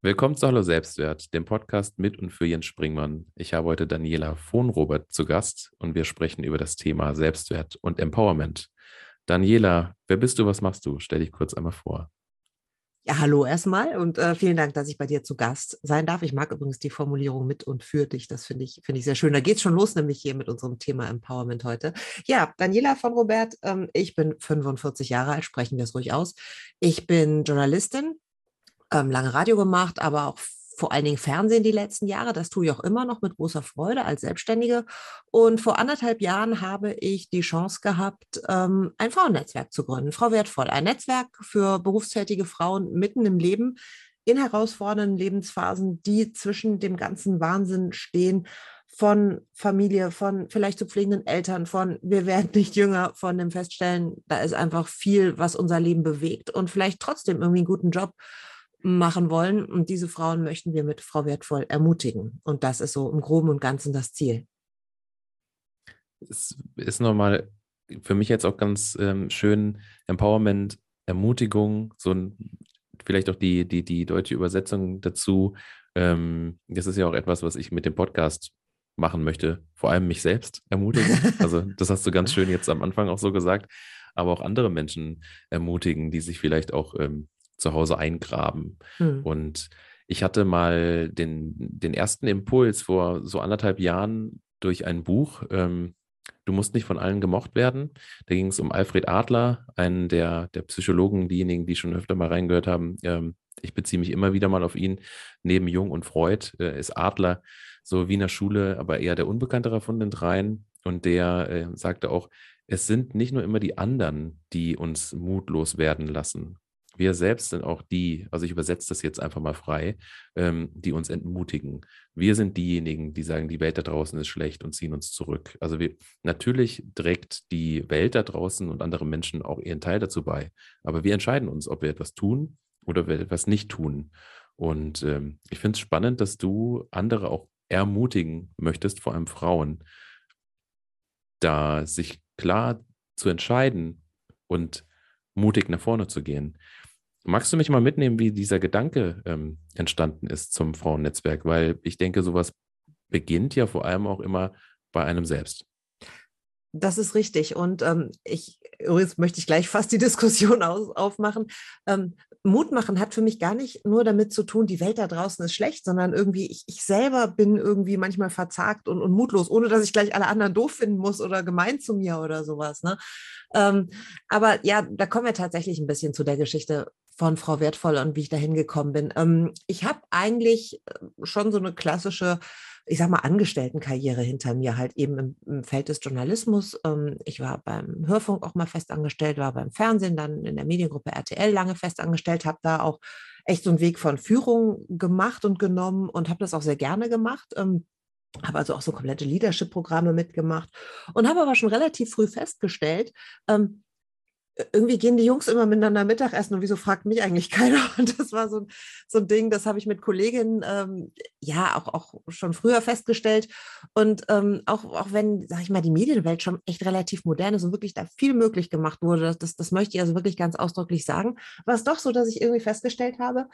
Willkommen zu Hallo Selbstwert, dem Podcast mit und für Jens Springmann. Ich habe heute Daniela von Robert zu Gast und wir sprechen über das Thema Selbstwert und Empowerment. Daniela, wer bist du, was machst du? Stell dich kurz einmal vor. Ja, hallo erstmal und äh, vielen Dank, dass ich bei dir zu Gast sein darf. Ich mag übrigens die Formulierung mit und für dich. Das finde ich, finde ich sehr schön. Da geht es schon los, nämlich hier mit unserem Thema Empowerment heute. Ja, Daniela von Robert, ähm, ich bin 45 Jahre alt, sprechen wir es ruhig aus. Ich bin Journalistin, ähm, lange Radio gemacht, aber auch vor allen Dingen Fernsehen die letzten Jahre. Das tue ich auch immer noch mit großer Freude als Selbstständige. Und vor anderthalb Jahren habe ich die Chance gehabt, ähm, ein Frauennetzwerk zu gründen. Frau Wertvoll, ein Netzwerk für berufstätige Frauen mitten im Leben, in herausfordernden Lebensphasen, die zwischen dem ganzen Wahnsinn stehen von Familie, von vielleicht zu pflegenden Eltern, von wir werden nicht jünger, von dem Feststellen, da ist einfach viel, was unser Leben bewegt und vielleicht trotzdem irgendwie einen guten Job machen wollen. Und diese Frauen möchten wir mit Frau Wertvoll ermutigen. Und das ist so im Groben und Ganzen das Ziel. Es ist nochmal für mich jetzt auch ganz ähm, schön Empowerment, Ermutigung, so ein, vielleicht auch die, die, die deutsche Übersetzung dazu. Ähm, das ist ja auch etwas, was ich mit dem Podcast machen möchte, vor allem mich selbst ermutigen. Also das hast du ganz schön jetzt am Anfang auch so gesagt, aber auch andere Menschen ermutigen, die sich vielleicht auch ähm, zu Hause eingraben. Hm. Und ich hatte mal den, den ersten Impuls vor so anderthalb Jahren durch ein Buch, ähm, Du musst nicht von allen gemocht werden. Da ging es um Alfred Adler, einen der, der Psychologen, diejenigen, die schon öfter mal reingehört haben. Ähm, ich beziehe mich immer wieder mal auf ihn. Neben Jung und Freud äh, ist Adler so Wiener Schule, aber eher der unbekanntere von den dreien. Und der äh, sagte auch, es sind nicht nur immer die anderen, die uns mutlos werden lassen, wir selbst sind auch die, also ich übersetze das jetzt einfach mal frei, ähm, die uns entmutigen. Wir sind diejenigen, die sagen, die Welt da draußen ist schlecht und ziehen uns zurück. Also wir, natürlich trägt die Welt da draußen und andere Menschen auch ihren Teil dazu bei. Aber wir entscheiden uns, ob wir etwas tun oder wir etwas nicht tun. Und ähm, ich finde es spannend, dass du andere auch ermutigen möchtest, vor allem Frauen, da sich klar zu entscheiden und mutig nach vorne zu gehen. Magst du mich mal mitnehmen, wie dieser Gedanke ähm, entstanden ist zum Frauennetzwerk? Weil ich denke, sowas beginnt ja vor allem auch immer bei einem selbst. Das ist richtig. Und ähm, ich, übrigens möchte ich gleich fast die Diskussion aus, aufmachen. Ähm, Mut machen hat für mich gar nicht nur damit zu tun, die Welt da draußen ist schlecht, sondern irgendwie, ich, ich selber bin irgendwie manchmal verzagt und, und, mutlos, ohne dass ich gleich alle anderen doof finden muss oder gemein zu mir oder sowas. Ne? Ähm, aber ja, da kommen wir tatsächlich ein bisschen zu der Geschichte von Frau Wertvoll und wie ich dahin gekommen bin. Ähm, ich habe eigentlich äh, schon so eine klassische, ich sag mal, Angestelltenkarriere hinter mir, halt eben im, im Feld des Journalismus. Ähm, ich war beim Hörfunk auch mal festangestellt, war beim Fernsehen, dann in der Mediengruppe RTL lange festangestellt, habe da auch echt so einen Weg von Führung gemacht und genommen und habe das auch sehr gerne gemacht. Ähm, habe also auch so komplette Leadership-Programme mitgemacht und habe aber schon relativ früh festgestellt, ähm, irgendwie gehen die Jungs immer miteinander Mittagessen und wieso fragt mich eigentlich keiner? Und das war so ein, so ein Ding, das habe ich mit Kolleginnen ähm, ja auch, auch schon früher festgestellt. Und ähm, auch, auch wenn, sage ich mal, die Medienwelt schon echt relativ modern ist und wirklich da viel möglich gemacht wurde, das, das möchte ich also wirklich ganz ausdrücklich sagen, war es doch so, dass ich irgendwie festgestellt habe,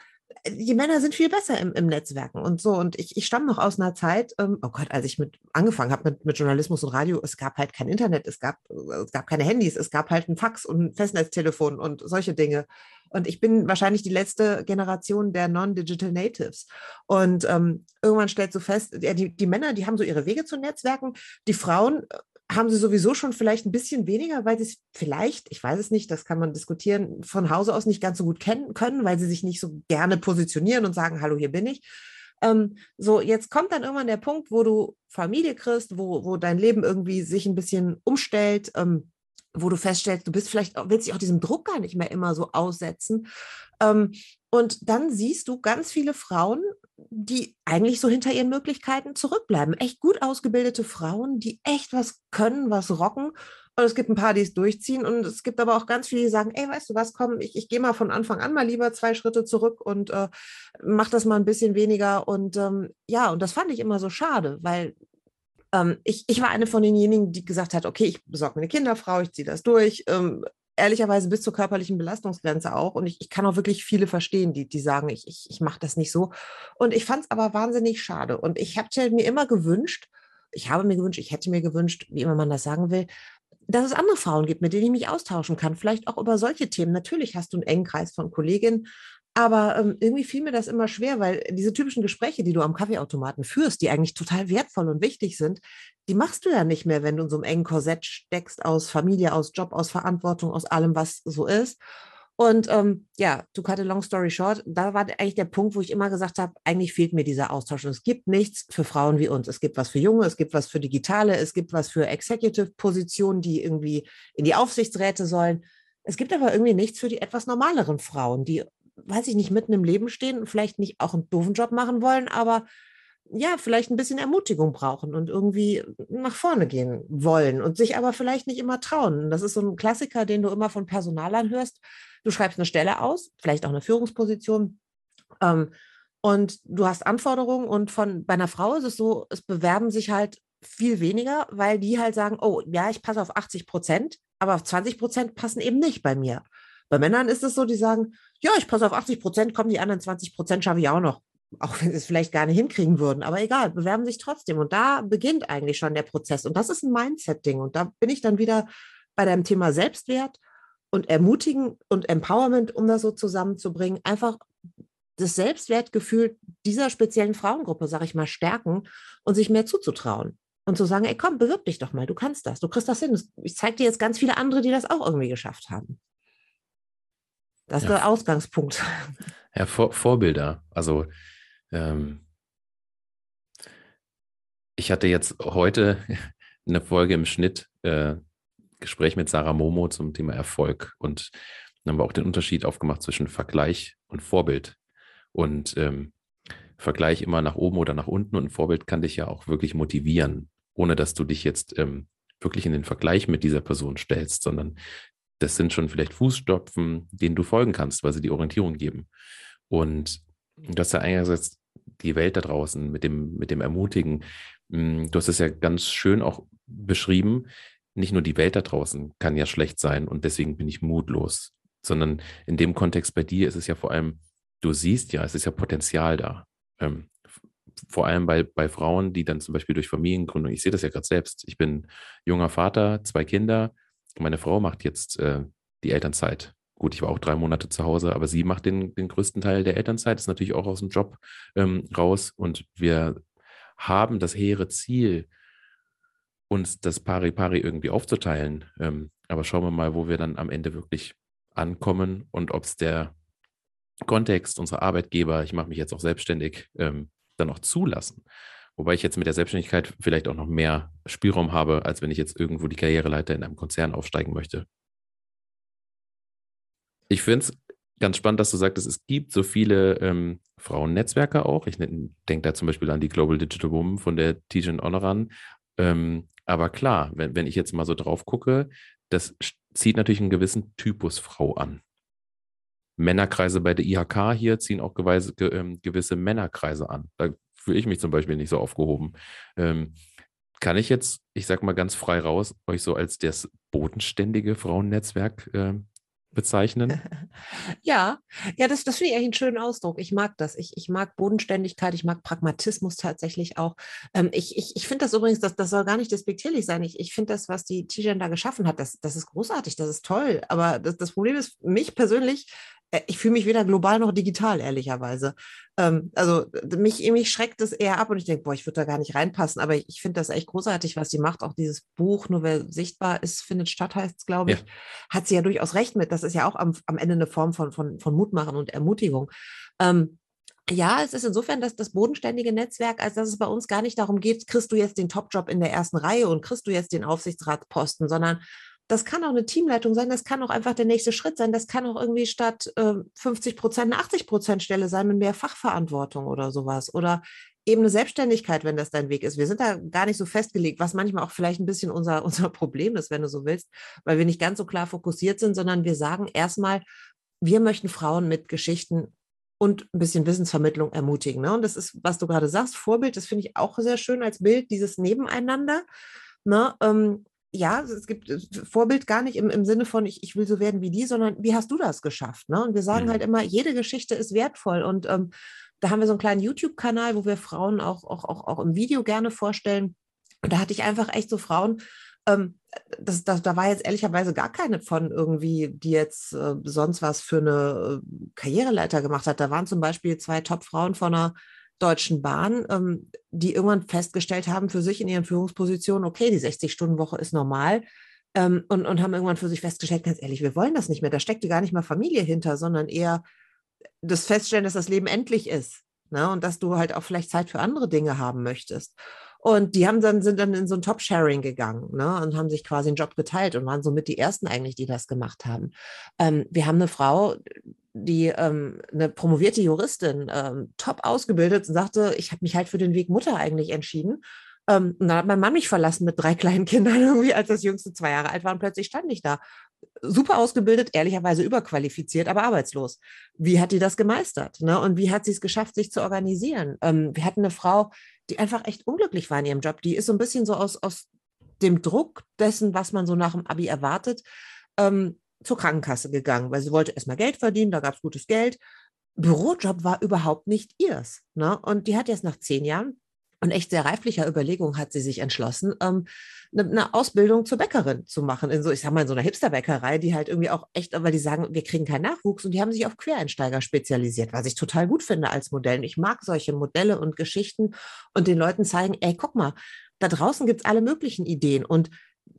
die Männer sind viel besser im, im Netzwerken und so. Und ich, ich stamme noch aus einer Zeit, ähm, oh Gott, als ich mit angefangen habe mit, mit Journalismus und Radio, es gab halt kein Internet, es gab, es gab keine Handys, es gab halt ein Fax und Festnetztelefon und solche Dinge. Und ich bin wahrscheinlich die letzte Generation der Non-Digital Natives. Und ähm, irgendwann stellst du fest, die, die Männer, die haben so ihre Wege zu Netzwerken. Die Frauen haben sie sowieso schon vielleicht ein bisschen weniger, weil sie es vielleicht, ich weiß es nicht, das kann man diskutieren, von Hause aus nicht ganz so gut kennen können, weil sie sich nicht so gerne positionieren und sagen, hallo, hier bin ich. Ähm, so, jetzt kommt dann irgendwann der Punkt, wo du Familie kriegst, wo, wo dein Leben irgendwie sich ein bisschen umstellt, ähm, wo du feststellst, du bist vielleicht, willst dich auch diesem Druck gar nicht mehr immer so aussetzen. Ähm, und dann siehst du ganz viele Frauen, die eigentlich so hinter ihren Möglichkeiten zurückbleiben. Echt gut ausgebildete Frauen, die echt was können, was rocken. Und es gibt ein paar, die es durchziehen. Und es gibt aber auch ganz viele, die sagen, ey, weißt du was, komm, ich, ich gehe mal von Anfang an mal lieber zwei Schritte zurück und äh, mach das mal ein bisschen weniger. Und ähm, ja, und das fand ich immer so schade, weil Ähm, ich, ich war eine von denjenigen, die gesagt hat, okay, ich besorge mir eine Kinderfrau, ich ziehe das durch. Ähm, ehrlicherweise bis zur körperlichen Belastungsgrenze auch. Und ich, ich kann auch wirklich viele verstehen, die, die sagen, ich, ich, ich mache das nicht so. Und ich fand es aber wahnsinnig schade. Und ich habe mir immer gewünscht, ich habe mir gewünscht, ich hätte mir gewünscht, wie immer man das sagen will, dass es andere Frauen gibt, mit denen ich mich austauschen kann. Vielleicht auch über solche Themen. Natürlich hast du einen engen Kreis von Kolleginnen, aber ähm, irgendwie fiel mir das immer schwer, weil diese typischen Gespräche, die du am Kaffeeautomaten führst, die eigentlich total wertvoll und wichtig sind, die machst du ja nicht mehr, wenn du in so einem engen Korsett steckst aus Familie, aus Job, aus Verantwortung, aus allem, was so ist. Und ähm, ja, to cut a long story short, da war eigentlich der Punkt, wo ich immer gesagt habe, eigentlich fehlt mir dieser Austausch. Und es gibt nichts für Frauen wie uns. Es gibt was für Junge, es gibt was für Digitale, es gibt was für Executive-Positionen, die irgendwie in die Aufsichtsräte sollen. Es gibt aber irgendwie nichts für die etwas normaleren Frauen, die weiß ich nicht, mitten im Leben stehen und vielleicht nicht auch einen doofen Job machen wollen, aber ja, vielleicht ein bisschen Ermutigung brauchen und irgendwie nach vorne gehen wollen und sich aber vielleicht nicht immer trauen. Das ist so ein Klassiker, den du immer von Personalern hörst. Du schreibst eine Stelle aus, vielleicht auch eine Führungsposition. Ähm, und du hast Anforderungen und von bei einer Frau ist es so, es bewerben sich halt viel weniger, weil die halt sagen, oh ja, ich passe auf 80 Prozent, aber auf 20 Prozent passen eben nicht bei mir. Bei Männern ist es so, die sagen, ja, ich passe auf 80 Prozent, kommen die anderen 20 Prozent schaffe ich auch noch. Auch wenn sie es vielleicht gar nicht hinkriegen würden, aber egal, bewerben sich trotzdem. Und da beginnt eigentlich schon der Prozess. Und das ist ein Mindset-Ding. Und da bin ich dann wieder bei deinem Thema Selbstwert und Ermutigen und Empowerment, um das so zusammenzubringen. Einfach das Selbstwertgefühl dieser speziellen Frauengruppe, sage ich mal, stärken und sich mehr zuzutrauen. Und zu sagen, ey, komm, bewirb dich doch mal, du kannst das, du kriegst das hin. Ich zeige dir jetzt ganz viele andere, die das auch irgendwie geschafft haben. Das ist ja. der Ausgangspunkt. Ja, Vor Vorbilder. Also ähm, ich hatte jetzt heute eine Folge im Schnitt, äh, Gespräch mit Sarah Momo zum Thema Erfolg. Und dann haben wir auch den Unterschied aufgemacht zwischen Vergleich und Vorbild. Und ähm, Vergleich immer nach oben oder nach unten und ein Vorbild kann dich ja auch wirklich motivieren, ohne dass du dich jetzt ähm, wirklich in den Vergleich mit dieser Person stellst, sondern das sind schon vielleicht Fußstopfen, denen du folgen kannst, weil sie die Orientierung geben. Und du hast ja einerseits die Welt da draußen mit dem, mit dem Ermutigen. Hm, du hast es ja ganz schön auch beschrieben. Nicht nur die Welt da draußen kann ja schlecht sein und deswegen bin ich mutlos, sondern in dem Kontext bei dir ist es ja vor allem, du siehst ja, es ist ja Potenzial da. Ähm, vor allem bei, bei Frauen, die dann zum Beispiel durch Familiengründung, ich sehe das ja gerade selbst, ich bin junger Vater, zwei Kinder, meine Frau macht jetzt äh, die Elternzeit. Gut, ich war auch drei Monate zu Hause, aber sie macht den, den größten Teil der Elternzeit, ist natürlich auch aus dem Job ähm, raus. Und wir haben das hehre Ziel, uns das Pari-Pari irgendwie aufzuteilen. Ähm, aber schauen wir mal, wo wir dann am Ende wirklich ankommen und ob es der Kontext, unserer Arbeitgeber, ich mache mich jetzt auch selbstständig, ähm, dann auch zulassen. Wobei ich jetzt mit der Selbstständigkeit vielleicht auch noch mehr Spielraum habe, als wenn ich jetzt irgendwo die Karriereleiter in einem Konzern aufsteigen möchte. Ich finde es ganz spannend, dass du sagtest, es gibt so viele ähm, Frauennetzwerke auch. Ich denke da zum Beispiel an die Global Digital Woman von der Tijan Honoran. Ähm, aber klar, wenn, wenn ich jetzt mal so drauf gucke, das zieht natürlich einen gewissen Typus Frau an. Männerkreise bei der IHK hier ziehen auch gewisse, ähm, gewisse Männerkreise an. Da fühle ich mich zum Beispiel nicht so aufgehoben. Ähm, kann ich jetzt, ich sag mal ganz frei raus, euch so als das bodenständige Frauennetzwerk äh, bezeichnen? Ja, ja, das, das finde ich eigentlich einen schönen Ausdruck. Ich mag das. Ich, ich mag Bodenständigkeit, ich mag Pragmatismus tatsächlich auch. Ähm, ich ich, ich finde das übrigens, das, das soll gar nicht despektierlich sein. Ich, ich finde das, was die da geschaffen hat, das, das ist großartig, das ist toll. Aber das, das Problem ist, mich persönlich ich fühle mich weder global noch digital, ehrlicherweise. Ähm, also mich, mich schreckt es eher ab und ich denke, boah, ich würde da gar nicht reinpassen. Aber ich, ich finde das echt großartig, was sie macht. Auch dieses Buch, nur wer sichtbar ist, findet statt, heißt es, glaube ich, ja. hat sie ja durchaus recht mit. Das ist ja auch am, am Ende eine Form von, von, von Mutmachen und Ermutigung. Ähm, ja, es ist insofern das, das bodenständige Netzwerk, als dass es bei uns gar nicht darum geht, kriegst du jetzt den Topjob in der ersten Reihe und kriegst du jetzt den Aufsichtsratsposten, sondern das kann auch eine Teamleitung sein, das kann auch einfach der nächste Schritt sein, das kann auch irgendwie statt äh, 50 Prozent eine 80 Prozent Stelle sein mit mehr Fachverantwortung oder sowas oder eben eine Selbstständigkeit, wenn das dein Weg ist. Wir sind da gar nicht so festgelegt, was manchmal auch vielleicht ein bisschen unser, unser Problem ist, wenn du so willst, weil wir nicht ganz so klar fokussiert sind, sondern wir sagen erstmal, wir möchten Frauen mit Geschichten und ein bisschen Wissensvermittlung ermutigen. Ne? Und das ist, was du gerade sagst, Vorbild, das finde ich auch sehr schön als Bild, dieses Nebeneinander. Ne? Ähm, ja, es gibt äh, Vorbild gar nicht im, im Sinne von, ich, ich will so werden wie die, sondern wie hast du das geschafft? Ne? Und wir sagen mhm. halt immer, jede Geschichte ist wertvoll. Und ähm, da haben wir so einen kleinen YouTube-Kanal, wo wir Frauen auch, auch, auch, auch im Video gerne vorstellen. Und da hatte ich einfach echt so Frauen, ähm, das, das, da war jetzt ehrlicherweise gar keine von irgendwie, die jetzt äh, sonst was für eine äh, Karriereleiter gemacht hat. Da waren zum Beispiel zwei Top-Frauen von einer Deutschen Bahn, ähm, die irgendwann festgestellt haben für sich in ihren Führungspositionen, okay, die 60-Stunden-Woche ist normal. Ähm, und, und haben irgendwann für sich festgestellt, ganz ehrlich, wir wollen das nicht mehr. Da steckte gar nicht mal Familie hinter, sondern eher das Feststellen, dass das Leben endlich ist. Ne? Und dass du halt auch vielleicht Zeit für andere Dinge haben möchtest. Und die haben dann, sind dann in so ein Top-Sharing gegangen ne, und haben sich quasi einen Job geteilt und waren somit die ersten eigentlich, die das gemacht haben. Ähm, wir haben eine Frau, die ähm, eine promovierte Juristin, ähm, top ausgebildet sagte, ich habe mich halt für den Weg Mutter eigentlich entschieden. Ähm, und dann hat mein Mann mich verlassen mit drei kleinen Kindern irgendwie, als das jüngste zwei Jahre alt war und plötzlich stand ich da. Super ausgebildet, ehrlicherweise überqualifiziert, aber arbeitslos. Wie hat die das gemeistert? Ne? Und wie hat sie es geschafft, sich zu organisieren? Ähm, wir hatten eine Frau, die einfach echt unglücklich war in ihrem Job. Die ist so ein bisschen so aus, aus dem Druck dessen, was man so nach dem Abi erwartet, ähm, zur Krankenkasse gegangen, weil sie wollte erstmal Geld verdienen, da gab es gutes Geld. Bürojob war überhaupt nicht ihrs. Ne? Und die hat jetzt nach zehn Jahren und echt sehr reiflicher Überlegung hat sie sich entschlossen, ähm, eine, eine, Ausbildung zur Bäckerin zu machen. In so, ich sag mal, in so einer Hipsterbäckerei, die halt irgendwie auch echt, weil die sagen, wir kriegen keinen Nachwuchs und die haben sich auf Quereinsteiger spezialisiert, was ich total gut finde als Modell. Und ich mag solche Modelle und Geschichten und den Leuten zeigen, ey, guck mal, da draußen gibt es alle möglichen Ideen und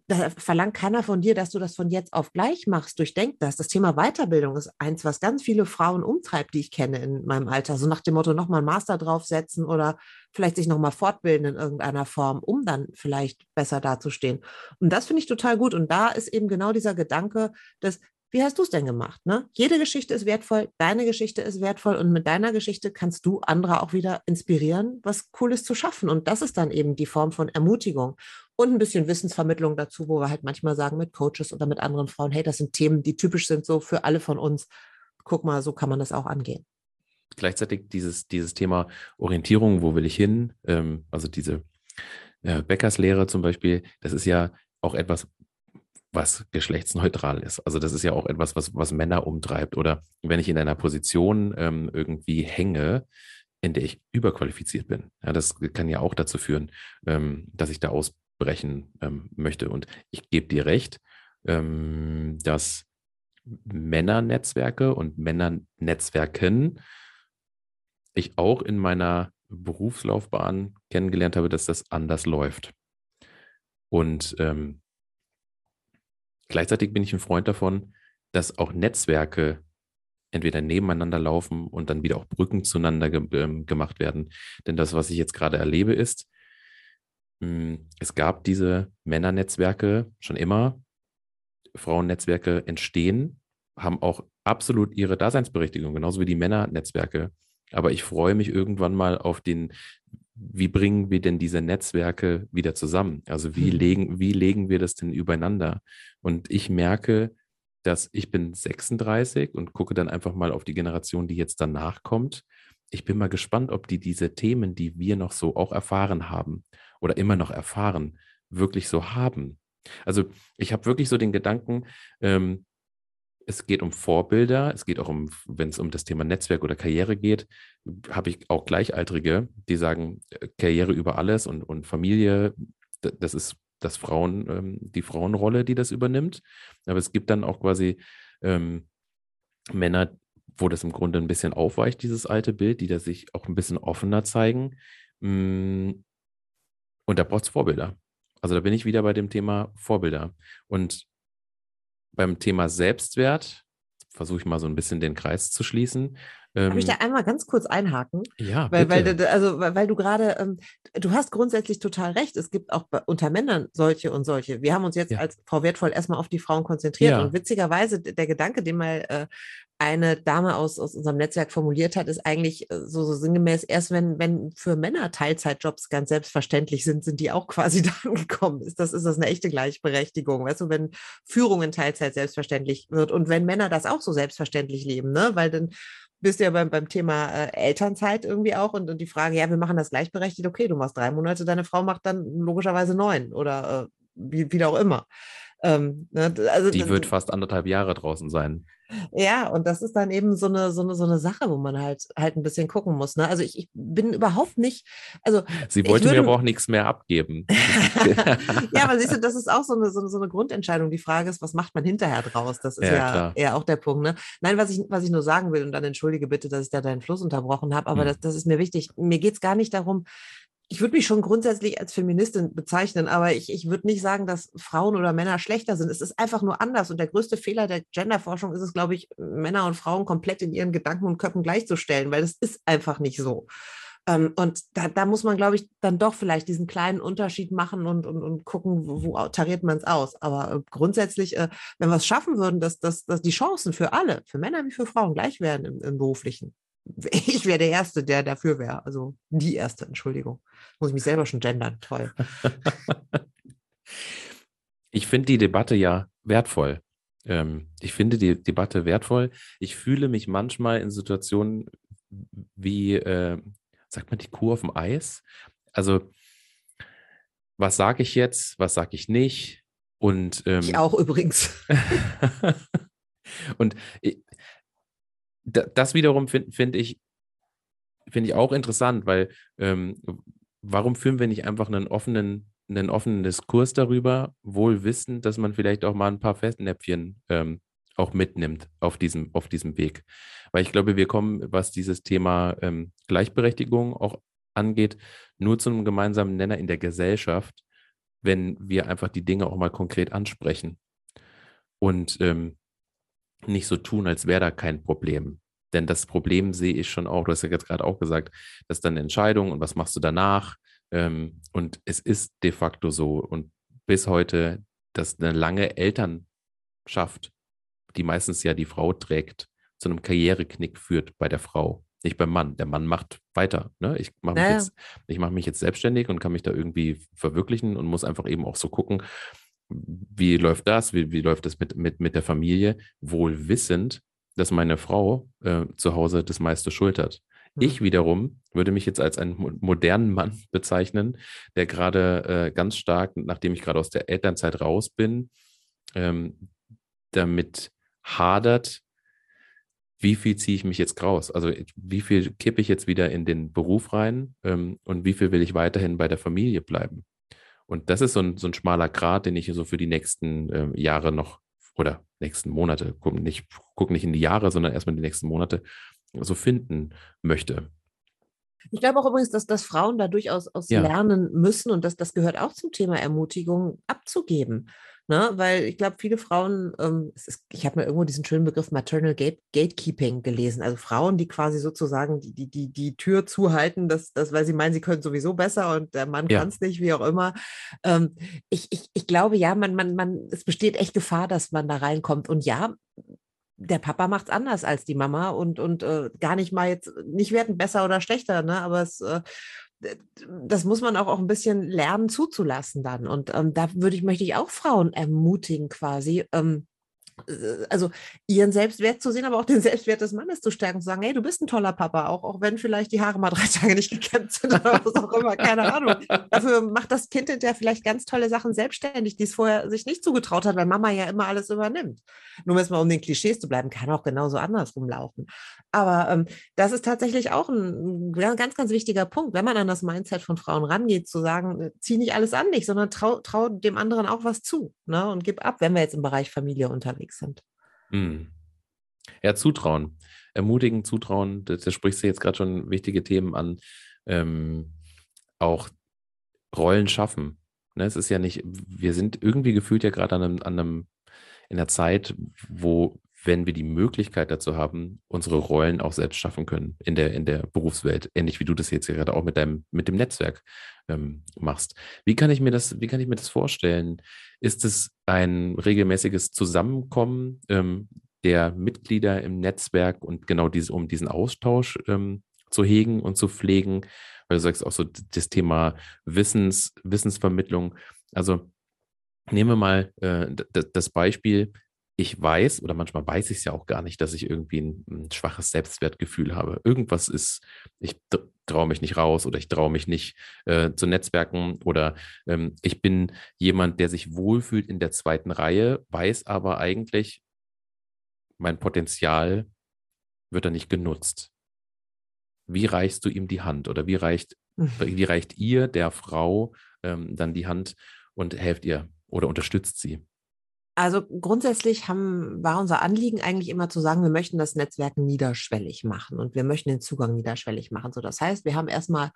da verlangt keiner von dir, dass du das von jetzt auf gleich machst. Durchdenk das. Das Thema Weiterbildung ist eins, was ganz viele Frauen umtreibt, die ich kenne in meinem Alter. So nach dem Motto, nochmal einen Master draufsetzen oder vielleicht sich nochmal fortbilden in irgendeiner Form, um dann vielleicht besser dazustehen. Und das finde ich total gut. Und da ist eben genau dieser Gedanke, dass wie hast du es denn gemacht? Ne? Jede Geschichte ist wertvoll, deine Geschichte ist wertvoll und mit deiner Geschichte kannst du andere auch wieder inspirieren, was Cooles zu schaffen. Und das ist dann eben die Form von Ermutigung und ein bisschen Wissensvermittlung dazu, wo wir halt manchmal sagen mit Coaches oder mit anderen Frauen, hey, das sind Themen, die typisch sind so für alle von uns. Guck mal, so kann man das auch angehen. Gleichzeitig dieses, dieses Thema Orientierung, wo will ich hin? Ähm, also diese äh, Bäckerslehre zum Beispiel, das ist ja auch etwas, was geschlechtsneutral ist. Also das ist ja auch etwas, was, was Männer umtreibt. Oder wenn ich in einer Position ähm, irgendwie hänge, in der ich überqualifiziert bin. Ja, das kann ja auch dazu führen, ähm, dass ich da ausbrechen ähm, möchte. Und ich gebe dir recht, ähm, dass Männernetzwerke und Männernetzwerken ich auch in meiner Berufslaufbahn kennengelernt habe, dass das anders läuft. Und ähm, Gleichzeitig bin ich ein Freund davon, dass auch Netzwerke entweder nebeneinander laufen und dann wieder auch Brücken zueinander ge ähm, gemacht werden. Denn das, was ich jetzt gerade erlebe, ist, es gab diese Männernetzwerke schon immer. Frauennetzwerke entstehen, haben auch absolut ihre Daseinsberechtigung, genauso wie die Männernetzwerke. Aber ich freue mich irgendwann mal auf den wie bringen wir denn diese Netzwerke wieder zusammen? Also wie mhm. legen, wie legen wir das denn übereinander? Und ich merke, dass ich bin 36 und gucke dann einfach mal auf die Generation, die jetzt danach kommt. Ich bin mal gespannt, ob die diese Themen, die wir noch so auch erfahren haben oder immer noch erfahren, wirklich so haben. Also ich habe wirklich so den Gedanken, ähm, es geht um Vorbilder, es geht auch um, wenn es um das Thema Netzwerk oder Karriere geht, habe ich auch Gleichaltrige, die sagen, äh, Karriere über alles und, und Familie, das ist das Frauen, ähm, die Frauenrolle, die das übernimmt. Aber es gibt dann auch quasi ähm, Männer, wo das im Grunde ein bisschen aufweicht, dieses alte Bild, die da sich auch ein bisschen offener zeigen. Mm, und da braucht es Vorbilder. Also da bin ich wieder bei dem Thema Vorbilder. Und beim Thema Selbstwert, versuche ich mal so ein bisschen den Kreis zu schließen. Darf ich da ähm, einmal ganz kurz einhaken? Ja, weil, bitte. weil, also, weil du gerade, ähm, du hast grundsätzlich total recht. Es gibt auch unter Männern solche und solche. Wir haben uns jetzt ja. als Frau Wertvoll erstmal auf die Frauen konzentriert. Ja. Und witzigerweise, der Gedanke, den mal äh, eine Dame aus, aus unserem Netzwerk formuliert hat, ist eigentlich äh, so, so sinngemäß, erst wenn, wenn für Männer Teilzeitjobs ganz selbstverständlich sind, sind die auch quasi da angekommen. Ist das, ist das eine echte Gleichberechtigung? Weißt du, wenn Führung in Teilzeit selbstverständlich wird und wenn Männer das auch so selbstverständlich leben, ne? Weil dann bist ja beim, beim Thema äh, Elternzeit irgendwie auch und, und die Frage, ja, wir machen das gleichberechtigt, okay, du machst drei Monate, deine Frau macht dann logischerweise neun oder äh, wie, wie auch immer. Ähm, ne, also, die wird fast anderthalb Jahre draußen sein. Ja, und das ist dann eben so eine, so eine, so eine Sache, wo man halt halt ein bisschen gucken muss. Ne? Also ich, ich bin überhaupt nicht, also Sie wollte würde, mir aber auch nichts mehr abgeben. ja, aber siehst du, das ist auch so eine, so, eine, so eine Grundentscheidung. Die Frage ist, was macht man hinterher draus? Das ist ja, ja eher auch der Punkt. Ne? Nein, was ich, was ich nur sagen will, und dann entschuldige bitte, dass ich da deinen Fluss unterbrochen habe, aber hm. das, das ist mir wichtig. Mir geht es gar nicht darum, ich würde mich schon grundsätzlich als Feministin bezeichnen, aber ich, ich würde nicht sagen, dass Frauen oder Männer schlechter sind. Es ist einfach nur anders. Und der größte Fehler der Genderforschung ist es, glaube ich, Männer und Frauen komplett in ihren Gedanken und Köpfen gleichzustellen, weil das ist einfach nicht so. Ähm, und da, da muss man, glaube ich, dann doch vielleicht diesen kleinen Unterschied machen und, und, und gucken, wo, wo tariert man es aus. Aber äh, grundsätzlich, äh, wenn wir es schaffen würden, dass, dass, dass die Chancen für alle, für Männer wie für Frauen gleich werden im, im beruflichen, ich wäre der Erste, der dafür wäre. Also die Erste, Entschuldigung. Muss ich mich selber schon gendern. Toll. ich finde die Debatte ja wertvoll. Ähm, ich finde die Debatte wertvoll. Ich fühle mich manchmal in Situationen wie, äh, sagt man, die Kuh auf dem Eis. Also, was sage ich jetzt, was sage ich nicht? Und, ähm, ich auch übrigens. und ich, das wiederum finde find ich, find ich auch interessant, weil ähm, warum führen wir nicht einfach einen offenen, einen offenen Diskurs darüber, wohl wissend, dass man vielleicht auch mal ein paar Festnäpfchen ähm, auch mitnimmt auf diesem, auf diesem Weg. Weil ich glaube, wir kommen, was dieses Thema ähm, Gleichberechtigung auch angeht, nur zu einem gemeinsamen Nenner in der Gesellschaft, wenn wir einfach die Dinge auch mal konkret ansprechen. Und ähm, nicht so tun, als wäre da kein Problem. Denn das Problem sehe ich schon auch, du hast ja jetzt gerade auch gesagt, das ist dann eine Entscheidung und was machst du danach? Ähm, und es ist de facto so und bis heute, dass eine lange Elternschaft, die meistens ja die Frau trägt, zu einem Karriereknick führt bei der Frau, nicht beim Mann. Der Mann macht weiter. Ne? Ich mache mich, naja. jetzt, mach mich jetzt selbstständig und kann mich da irgendwie verwirklichen und muss einfach eben auch so gucken, wie läuft das, wie, wie läuft das mit, mit, mit der Familie, wohl wissend, dass meine Frau äh, zu Hause das meiste schultert. Mhm. Ich wiederum würde mich jetzt als einen modernen Mann bezeichnen, der gerade äh, ganz stark, nachdem ich gerade aus der Elternzeit raus bin, ähm, damit hadert, wie viel ziehe ich mich jetzt raus? Also wie viel kippe ich jetzt wieder in den Beruf rein ähm, und wie viel will ich weiterhin bei der Familie bleiben? Und das ist so ein, so ein schmaler Grat, den ich so für die nächsten äh, Jahre noch oder nächsten Monate, guck nicht, guck nicht in die Jahre, sondern erstmal die nächsten Monate so finden möchte. Ich glaube auch übrigens, dass, dass Frauen da durchaus aus ja. lernen müssen und das, das gehört auch zum Thema Ermutigung abzugeben. Ne? Weil ich glaube, viele Frauen, ähm, ist, ich habe mir irgendwo diesen schönen Begriff Maternal Gate, Gatekeeping gelesen. Also Frauen, die quasi sozusagen die, die, die, die Tür zuhalten, das, das, weil sie meinen, sie können sowieso besser und der Mann ja. kann es nicht, wie auch immer. Ähm, ich, ich, ich glaube, ja, man, man, man, es besteht echt Gefahr, dass man da reinkommt. Und ja, der Papa macht es anders als die Mama und, und äh, gar nicht mal jetzt, nicht werden besser oder schlechter, ne? aber es äh, das muss man auch, auch ein bisschen lernen zuzulassen dann. Und ähm, da würde ich, möchte ich auch Frauen ermutigen, quasi, ähm, äh, also ihren Selbstwert zu sehen, aber auch den Selbstwert des Mannes zu stärken, zu sagen, hey, du bist ein toller Papa, auch, auch wenn vielleicht die Haare mal drei Tage nicht gekämmt sind oder was auch immer, keine Ahnung. Dafür macht das Kind hinterher vielleicht ganz tolle Sachen selbstständig, die es vorher sich nicht zugetraut hat, weil Mama ja immer alles übernimmt. Nur jetzt mal um den Klischees zu bleiben, kann auch genauso andersrum laufen. Aber ähm, das ist tatsächlich auch ein, ein, ganz, ganz wichtiger Punkt, wenn man an das Mindset von Frauen rangeht, zu sagen, äh, zieh nicht alles an dich, sondern trau, trau dem anderen auch was zu ne? und gib ab, wenn wir jetzt im Bereich Familie unterwegs sind. Hm. Ja, Zutrauen. Ermutigen, Zutrauen, da, da sprichst du jetzt gerade schon wichtige Themen an. Ähm, auch Rollen schaffen. Ne, es ist ja nicht, wir sind irgendwie gefühlt ja gerade an einem, an einem, in der Zeit, wo wenn wir die Möglichkeit dazu haben, unsere Rollen auch selbst schaffen können in der, in der Berufswelt, ähnlich wie du das jetzt gerade auch mit deinem, mit dem Netzwerk ähm, machst. Wie kann ich mir das, wie kann ich mir das vorstellen? Ist es ein regelmäßiges Zusammenkommen ähm, der Mitglieder im Netzwerk und genau diese, um diesen Austausch ähm, zu hegen und zu pflegen? Weil du sagst auch so das Thema Wissens, Wissensvermittlung. Also nehmen wir mal äh, das Beispiel, ich weiß oder manchmal weiß ich es ja auch gar nicht, dass ich irgendwie ein, ein schwaches Selbstwertgefühl habe. Irgendwas ist, ich traue mich nicht raus oder ich traue mich nicht äh, zu Netzwerken oder ähm, ich bin jemand, der sich wohlfühlt in der zweiten Reihe, weiß aber eigentlich, mein Potenzial wird da nicht genutzt. Wie reichst du ihm die Hand oder wie reicht, wie reicht ihr der Frau ähm, dann die Hand und helft ihr oder unterstützt sie? Also grundsätzlich haben, war unser Anliegen eigentlich immer zu sagen, wir möchten das Netzwerken niederschwellig machen und wir möchten den Zugang niederschwellig machen. So, das heißt, wir haben erstmal